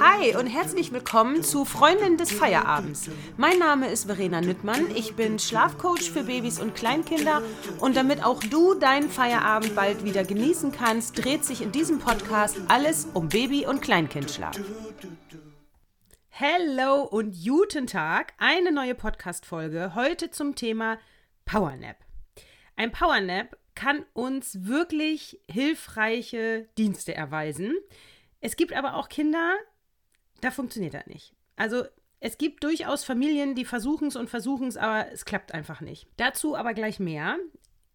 Hi und herzlich willkommen zu Freundin des Feierabends. Mein Name ist Verena Nüttmann, ich bin Schlafcoach für Babys und Kleinkinder und damit auch du deinen Feierabend bald wieder genießen kannst, dreht sich in diesem Podcast alles um Baby- und Kleinkindschlaf. Hello und guten Tag, eine neue Podcast-Folge heute zum Thema Powernap. Ein Powernap kann uns wirklich hilfreiche Dienste erweisen. Es gibt aber auch Kinder, da funktioniert das nicht. Also es gibt durchaus Familien, die versuchen es und versuchen es, aber es klappt einfach nicht. Dazu aber gleich mehr.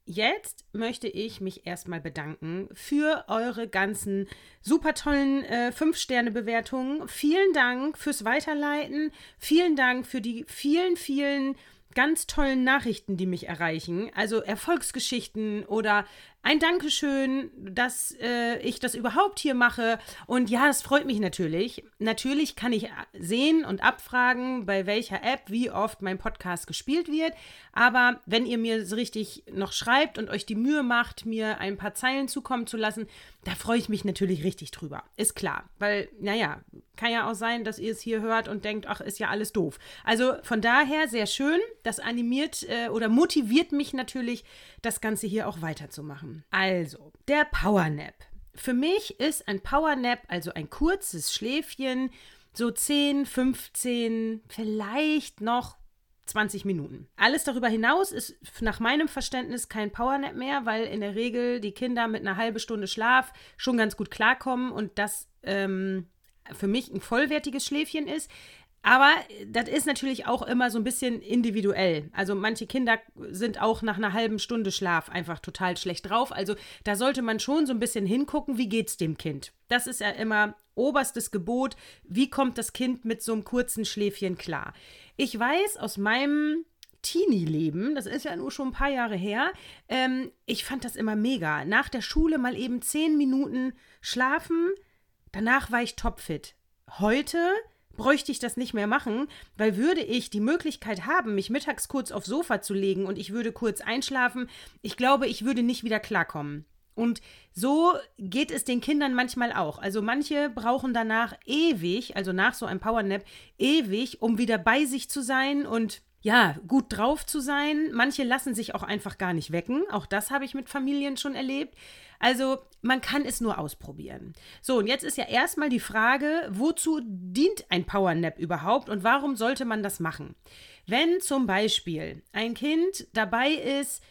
Jetzt möchte ich mich erstmal bedanken für eure ganzen super tollen äh, 5-Sterne-Bewertungen. Vielen Dank fürs Weiterleiten. Vielen Dank für die vielen, vielen ganz tollen Nachrichten, die mich erreichen. Also Erfolgsgeschichten oder ein Dankeschön, dass äh, ich das überhaupt hier mache. Und ja, das freut mich natürlich. Natürlich kann ich sehen und abfragen, bei welcher App wie oft mein Podcast gespielt wird. Aber wenn ihr mir so richtig noch schreibt und euch die Mühe macht, mir ein paar Zeilen zukommen zu lassen, da freue ich mich natürlich richtig drüber. Ist klar. Weil, naja, kann ja auch sein, dass ihr es hier hört und denkt, ach, ist ja alles doof. Also von daher sehr schön. Das animiert äh, oder motiviert mich natürlich, das Ganze hier auch weiterzumachen. Also, der Powernap. Für mich ist ein Powernap, also ein kurzes Schläfchen, so 10, 15, vielleicht noch 20 Minuten. Alles darüber hinaus ist nach meinem Verständnis kein Powernap mehr, weil in der Regel die Kinder mit einer halben Stunde Schlaf schon ganz gut klarkommen und das ähm, für mich ein vollwertiges Schläfchen ist. Aber das ist natürlich auch immer so ein bisschen individuell. Also manche Kinder sind auch nach einer halben Stunde Schlaf einfach total schlecht drauf. Also da sollte man schon so ein bisschen hingucken, wie geht's dem Kind. Das ist ja immer oberstes Gebot. Wie kommt das Kind mit so einem kurzen Schläfchen klar? Ich weiß aus meinem Teenie-Leben, das ist ja nur schon ein paar Jahre her, ähm, ich fand das immer mega. Nach der Schule mal eben zehn Minuten schlafen, danach war ich topfit. Heute bräuchte ich das nicht mehr machen, weil würde ich die Möglichkeit haben, mich mittags kurz aufs Sofa zu legen und ich würde kurz einschlafen, ich glaube, ich würde nicht wieder klarkommen. Und so geht es den Kindern manchmal auch. Also manche brauchen danach ewig, also nach so einem Powernap, ewig, um wieder bei sich zu sein und ja, gut drauf zu sein. Manche lassen sich auch einfach gar nicht wecken. Auch das habe ich mit Familien schon erlebt. Also man kann es nur ausprobieren. So, und jetzt ist ja erstmal die Frage, wozu dient ein Powernap überhaupt und warum sollte man das machen? Wenn zum Beispiel ein Kind dabei ist,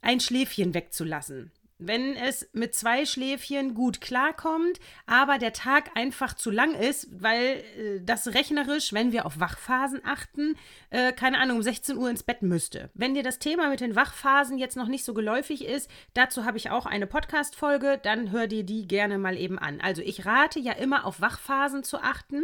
ein Schläfchen wegzulassen, wenn es mit zwei Schläfchen gut klarkommt, aber der Tag einfach zu lang ist, weil äh, das rechnerisch, wenn wir auf Wachphasen achten, äh, keine Ahnung, um 16 Uhr ins Bett müsste. Wenn dir das Thema mit den Wachphasen jetzt noch nicht so geläufig ist, dazu habe ich auch eine Podcast-Folge, dann hör dir die gerne mal eben an. Also ich rate ja immer auf Wachphasen zu achten.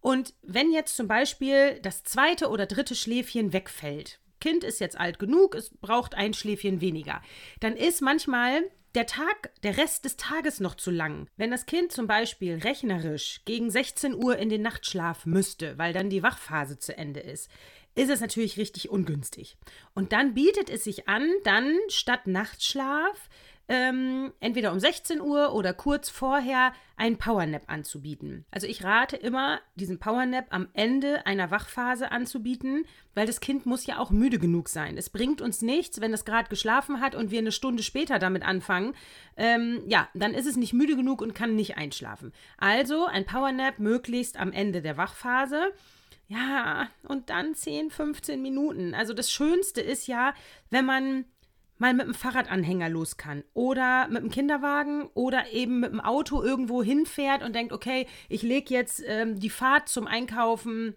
Und wenn jetzt zum Beispiel das zweite oder dritte Schläfchen wegfällt, Kind ist jetzt alt genug, es braucht ein Schläfchen weniger. Dann ist manchmal der Tag, der Rest des Tages noch zu lang. Wenn das Kind zum Beispiel rechnerisch gegen 16 Uhr in den Nachtschlaf müsste, weil dann die Wachphase zu Ende ist, ist es natürlich richtig ungünstig. Und dann bietet es sich an, dann statt Nachtschlaf ähm, entweder um 16 Uhr oder kurz vorher einen Powernap anzubieten. Also ich rate immer, diesen Powernap am Ende einer Wachphase anzubieten, weil das Kind muss ja auch müde genug sein. Es bringt uns nichts, wenn es gerade geschlafen hat und wir eine Stunde später damit anfangen. Ähm, ja, dann ist es nicht müde genug und kann nicht einschlafen. Also ein Powernap möglichst am Ende der Wachphase. Ja, und dann 10, 15 Minuten. Also das Schönste ist ja, wenn man mal mit dem Fahrradanhänger los kann oder mit dem Kinderwagen oder eben mit dem Auto irgendwo hinfährt und denkt, okay, ich lege jetzt ähm, die Fahrt zum Einkaufen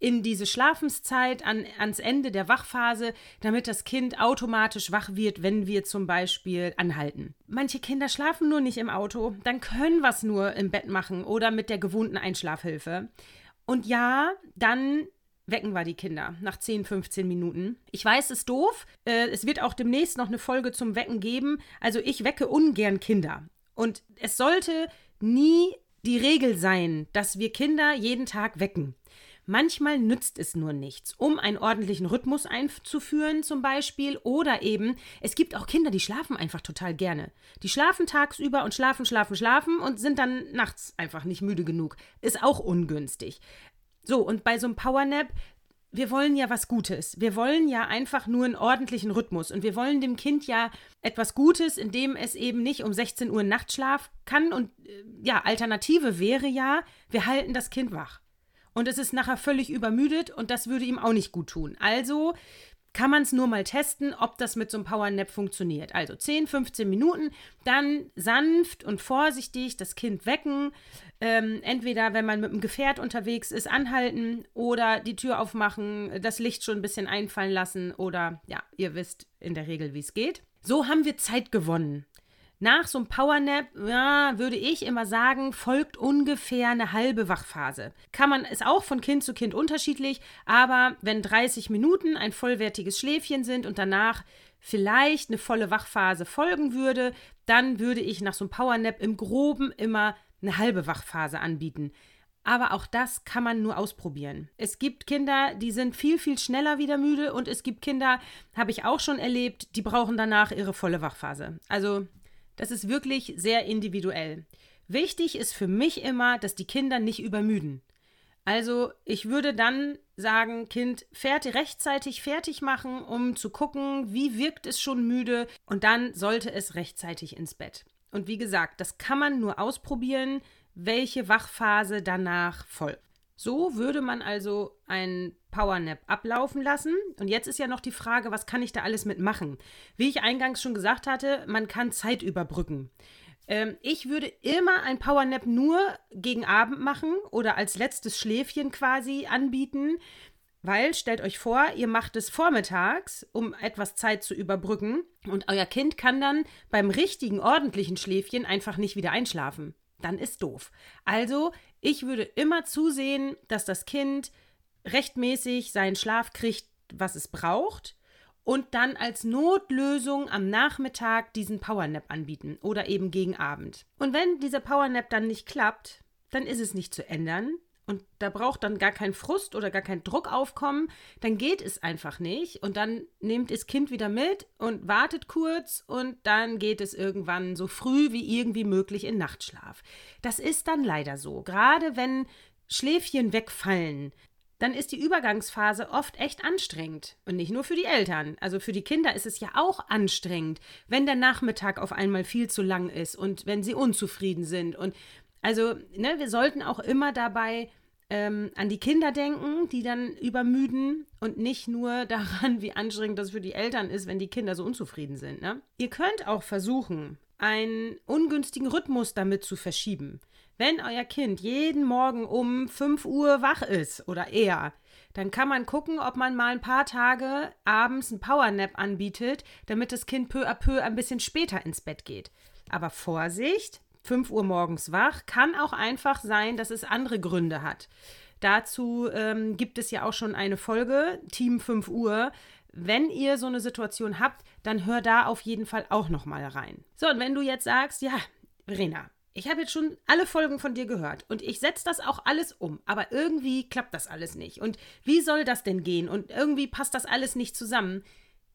in diese Schlafenszeit an, ans Ende der Wachphase, damit das Kind automatisch wach wird, wenn wir zum Beispiel anhalten. Manche Kinder schlafen nur nicht im Auto, dann können wir es nur im Bett machen oder mit der gewohnten Einschlafhilfe. Und ja, dann wecken wir die Kinder nach 10, 15 Minuten. Ich weiß, es ist doof. Äh, es wird auch demnächst noch eine Folge zum Wecken geben. Also ich wecke ungern Kinder. Und es sollte nie die Regel sein, dass wir Kinder jeden Tag wecken. Manchmal nützt es nur nichts, um einen ordentlichen Rhythmus einzuführen zum Beispiel. Oder eben, es gibt auch Kinder, die schlafen einfach total gerne. Die schlafen tagsüber und schlafen, schlafen, schlafen und sind dann nachts einfach nicht müde genug. Ist auch ungünstig. So, und bei so einem Powernap wir wollen ja was Gutes. Wir wollen ja einfach nur einen ordentlichen Rhythmus. Und wir wollen dem Kind ja etwas Gutes, indem es eben nicht um 16 Uhr Nachtschlaf kann. Und äh, ja, Alternative wäre ja, wir halten das Kind wach. Und es ist nachher völlig übermüdet und das würde ihm auch nicht gut tun. Also kann man es nur mal testen, ob das mit so einem Powernap funktioniert. Also 10, 15 Minuten, dann sanft und vorsichtig das Kind wecken. Ähm, entweder, wenn man mit einem Gefährt unterwegs ist, anhalten oder die Tür aufmachen, das Licht schon ein bisschen einfallen lassen oder ja, ihr wisst in der Regel, wie es geht. So haben wir Zeit gewonnen. Nach so einem Powernap, ja, würde ich immer sagen, folgt ungefähr eine halbe Wachphase. Kann man, ist auch von Kind zu Kind unterschiedlich, aber wenn 30 Minuten ein vollwertiges Schläfchen sind und danach vielleicht eine volle Wachphase folgen würde, dann würde ich nach so einem Powernap im Groben immer eine halbe Wachphase anbieten. Aber auch das kann man nur ausprobieren. Es gibt Kinder, die sind viel, viel schneller wieder müde und es gibt Kinder, habe ich auch schon erlebt, die brauchen danach ihre volle Wachphase. Also das ist wirklich sehr individuell. Wichtig ist für mich immer, dass die Kinder nicht übermüden. Also ich würde dann sagen, Kind fertig, rechtzeitig fertig machen, um zu gucken, wie wirkt es schon müde und dann sollte es rechtzeitig ins Bett. Und wie gesagt, das kann man nur ausprobieren, welche Wachphase danach folgt. So würde man also einen Powernap ablaufen lassen. Und jetzt ist ja noch die Frage, was kann ich da alles mitmachen? Wie ich eingangs schon gesagt hatte, man kann Zeit überbrücken. Ähm, ich würde immer ein Powernap nur gegen Abend machen oder als letztes Schläfchen quasi anbieten. Weil, stellt euch vor, ihr macht es vormittags, um etwas Zeit zu überbrücken. Und euer Kind kann dann beim richtigen, ordentlichen Schläfchen einfach nicht wieder einschlafen. Dann ist doof. Also, ich würde immer zusehen, dass das Kind rechtmäßig seinen Schlaf kriegt, was es braucht und dann als Notlösung am Nachmittag diesen Powernap anbieten oder eben gegen Abend. Und wenn dieser Powernap dann nicht klappt, dann ist es nicht zu ändern. Und da braucht dann gar kein Frust oder gar kein Druck aufkommen, dann geht es einfach nicht. Und dann nehmt das Kind wieder mit und wartet kurz und dann geht es irgendwann so früh wie irgendwie möglich in Nachtschlaf. Das ist dann leider so. Gerade wenn Schläfchen wegfallen, dann ist die Übergangsphase oft echt anstrengend. Und nicht nur für die Eltern. Also für die Kinder ist es ja auch anstrengend, wenn der Nachmittag auf einmal viel zu lang ist und wenn sie unzufrieden sind. Und also, ne, wir sollten auch immer dabei ähm, an die Kinder denken, die dann übermüden und nicht nur daran, wie anstrengend das für die Eltern ist, wenn die Kinder so unzufrieden sind. Ne? Ihr könnt auch versuchen, einen ungünstigen Rhythmus damit zu verschieben. Wenn euer Kind jeden Morgen um 5 Uhr wach ist oder eher, dann kann man gucken, ob man mal ein paar Tage abends ein Powernap anbietet, damit das Kind peu à peu ein bisschen später ins Bett geht. Aber Vorsicht, 5 Uhr morgens wach kann auch einfach sein, dass es andere Gründe hat. Dazu ähm, gibt es ja auch schon eine Folge, Team 5 Uhr. Wenn ihr so eine Situation habt, dann hör da auf jeden Fall auch noch mal rein. So, und wenn du jetzt sagst, ja, Verena, ich habe jetzt schon alle Folgen von dir gehört und ich setze das auch alles um, aber irgendwie klappt das alles nicht. Und wie soll das denn gehen? Und irgendwie passt das alles nicht zusammen.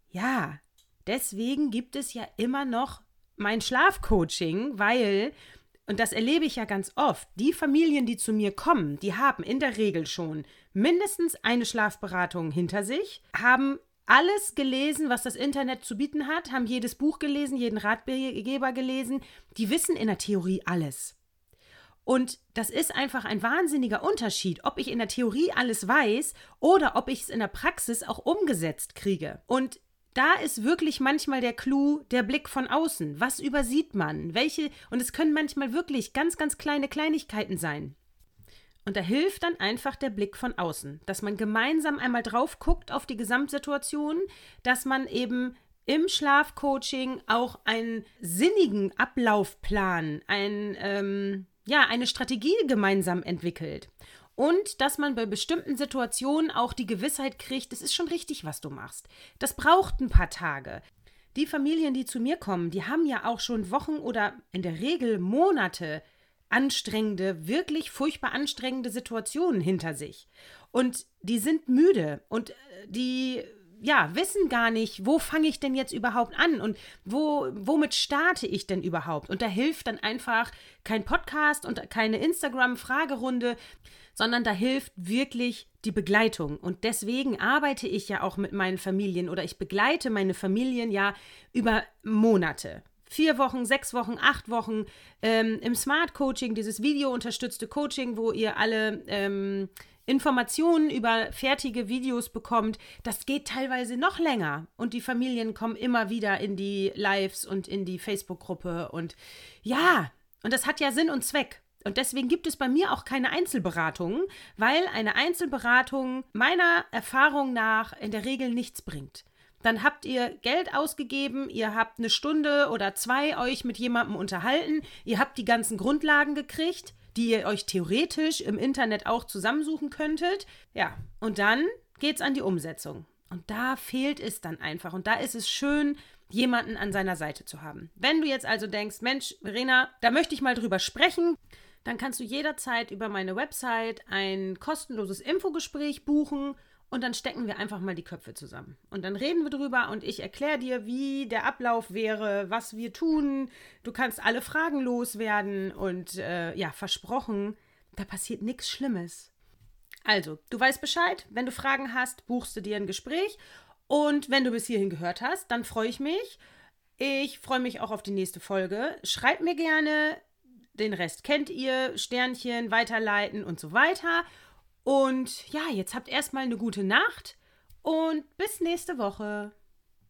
Ja, deswegen gibt es ja immer noch mein Schlafcoaching, weil, und das erlebe ich ja ganz oft, die Familien, die zu mir kommen, die haben in der Regel schon mindestens eine Schlafberatung hinter sich, haben alles gelesen, was das Internet zu bieten hat, haben jedes Buch gelesen, jeden Ratgeber gelesen. Die wissen in der Theorie alles. Und das ist einfach ein wahnsinniger Unterschied, ob ich in der Theorie alles weiß oder ob ich es in der Praxis auch umgesetzt kriege. Und da ist wirklich manchmal der Clou der Blick von außen. Was übersieht man? Welche, und es können manchmal wirklich ganz, ganz kleine Kleinigkeiten sein. Und da hilft dann einfach der Blick von außen, dass man gemeinsam einmal drauf guckt auf die Gesamtsituation, dass man eben im Schlafcoaching auch einen sinnigen Ablaufplan, ein, ähm, ja, eine Strategie gemeinsam entwickelt. Und dass man bei bestimmten Situationen auch die Gewissheit kriegt, es ist schon richtig, was du machst. Das braucht ein paar Tage. Die Familien, die zu mir kommen, die haben ja auch schon Wochen oder in der Regel Monate anstrengende, wirklich furchtbar anstrengende Situationen hinter sich. Und die sind müde und äh, die ja, wissen gar nicht, wo fange ich denn jetzt überhaupt an und wo, womit starte ich denn überhaupt? Und da hilft dann einfach kein Podcast und keine Instagram-Fragerunde, sondern da hilft wirklich die Begleitung. Und deswegen arbeite ich ja auch mit meinen Familien oder ich begleite meine Familien ja über Monate vier Wochen, sechs Wochen, acht Wochen ähm, im Smart Coaching, dieses videounterstützte Coaching, wo ihr alle ähm, Informationen über fertige Videos bekommt, das geht teilweise noch länger. Und die Familien kommen immer wieder in die Lives und in die Facebook-Gruppe. Und ja, und das hat ja Sinn und Zweck. Und deswegen gibt es bei mir auch keine Einzelberatungen, weil eine Einzelberatung meiner Erfahrung nach in der Regel nichts bringt. Dann habt ihr Geld ausgegeben, ihr habt eine Stunde oder zwei euch mit jemandem unterhalten, ihr habt die ganzen Grundlagen gekriegt, die ihr euch theoretisch im Internet auch zusammensuchen könntet. Ja, und dann geht's an die Umsetzung. Und da fehlt es dann einfach. Und da ist es schön, jemanden an seiner Seite zu haben. Wenn du jetzt also denkst, Mensch, Verena, da möchte ich mal drüber sprechen, dann kannst du jederzeit über meine Website ein kostenloses Infogespräch buchen und dann stecken wir einfach mal die Köpfe zusammen. Und dann reden wir drüber und ich erkläre dir, wie der Ablauf wäre, was wir tun. Du kannst alle Fragen loswerden und äh, ja, versprochen, da passiert nichts Schlimmes. Also, du weißt Bescheid. Wenn du Fragen hast, buchst du dir ein Gespräch. Und wenn du bis hierhin gehört hast, dann freue ich mich. Ich freue mich auch auf die nächste Folge. Schreib mir gerne, den Rest kennt ihr, Sternchen, weiterleiten und so weiter. Und ja, jetzt habt erstmal eine gute Nacht und bis nächste Woche.